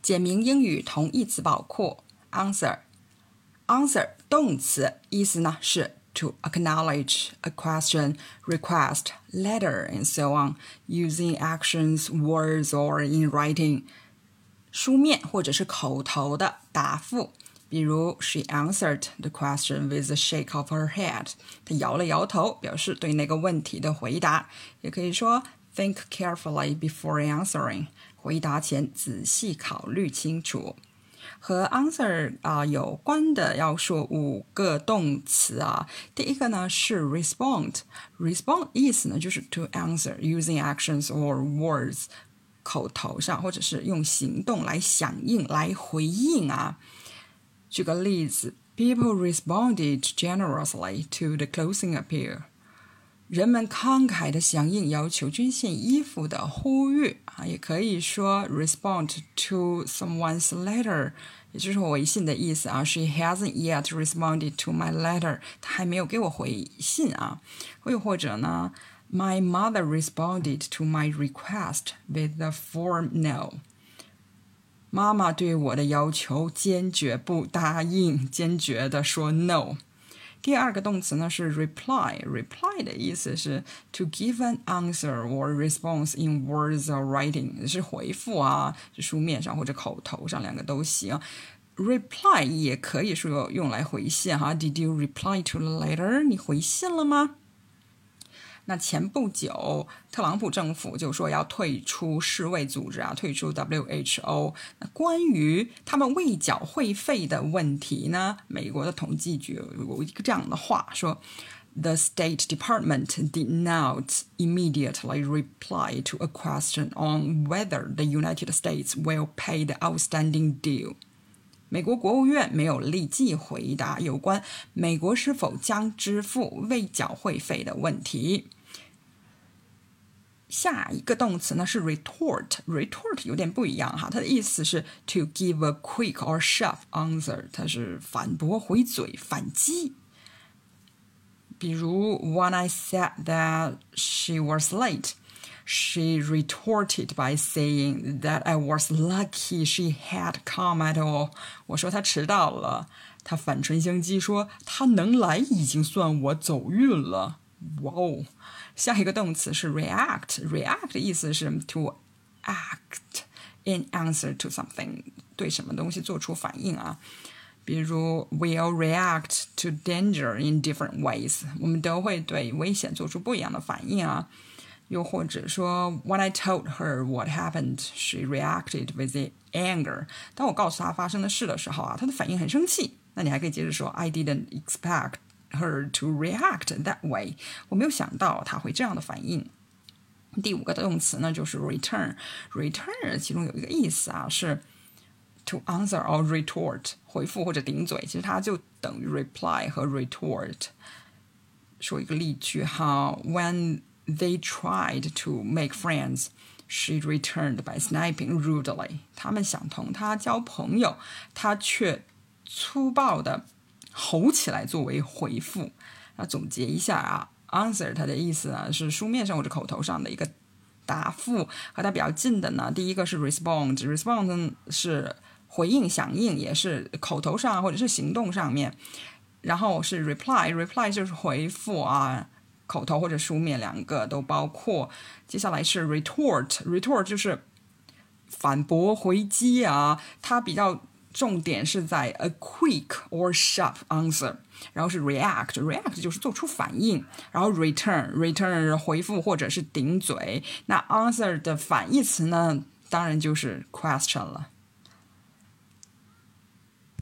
简明英语同义词宝库 answer answer 动词意思呢是 to acknowledge a question, request, letter, and so on, using actions, words, or in writing. 书面或者是口头的答复，比如 She answered the question with a shake of her head。她摇了摇头，表示对那个问题的回答。也可以说 Think carefully before answering。回答前仔细考虑清楚。和 answer 啊、呃、有关的要说五个动词啊。第一个呢是 respond，respond respond 意思呢就是 to answer using actions or words，口头上或者是用行动来响应、来回应啊。举个例子，People responded generously to the clothing appeal。 人们慷慨的响应要求捐献衣服的呼吁啊，也可以说 respond to someone's letter，也就是微信的意思啊。She hasn't yet responded to my letter，她还没有给我回信啊。又或者呢，My mother responded to my request with a firm no。妈妈对我的要求坚决不答应，坚决的说 no。 第二个动词呢是 reply。reply 的意思是 to give an answer or response in words or writing，是回复啊，是书面上或者口头上，两个都行。reply 也可以说用来回信哈。Did you reply to the letter？你回信了吗？那前不久，特朗普政府就说要退出世卫组织啊，退出 WHO。那关于他们未缴会费的问题呢，美国的统计局有一个这样的话说：“The State Department did not immediately reply to a question on whether the United States will pay the outstanding due。”美国国务院没有立即回答有关美国是否将支付未缴会费的问题。下一个动词呢是 retort，retort 有点不一样哈，它的意思是 to give a quick or sharp answer，它是反驳、回嘴、反击。比如，When I said that she was late, she retorted by saying that I was lucky she had come at all。我说她迟到了，她反唇相讥说她能来已经算我走运了。 哇哦！下一个动词是 react，react 的意思是 to act in answer to something，对什么东西做出反应啊。比如，we'll react to danger in different ways，我们都会对危险做出不一样的反应啊。又或者说，When I told her what happened, she reacted with anger。当我告诉她发生的事的时候啊，她的反应很生气。那你还可以接着说，I didn't expect。her to react that way。我没有想到他会这样的反应。第五个动词呢，就是 return。return 其中有一个意思啊，是 to answer or retort，回复或者顶嘴。其实它就等于 reply 和 retort。说一个例句哈，When they tried to make friends。She returned by snapping rudely。他们想同他交朋友，他却粗暴的 吼起来作为回复。那总结一下啊，answer 它的意思呢是书面上或者口头上的一个答复。和它比较近的呢，第一个是 respond，respond 是回应、响应，也是口头上或者是行动上面。然后是 reply，reply 就是回复啊，口头或者书面两个都包括。接下来是 retort，retort 就是反驳、回击啊，它比较。重点是在 a quick or sharp answer，然后是 react，react 就是做出反应，然后 return，return 回复或者是顶嘴。那 answer 的反义词呢，当然就是 question 了。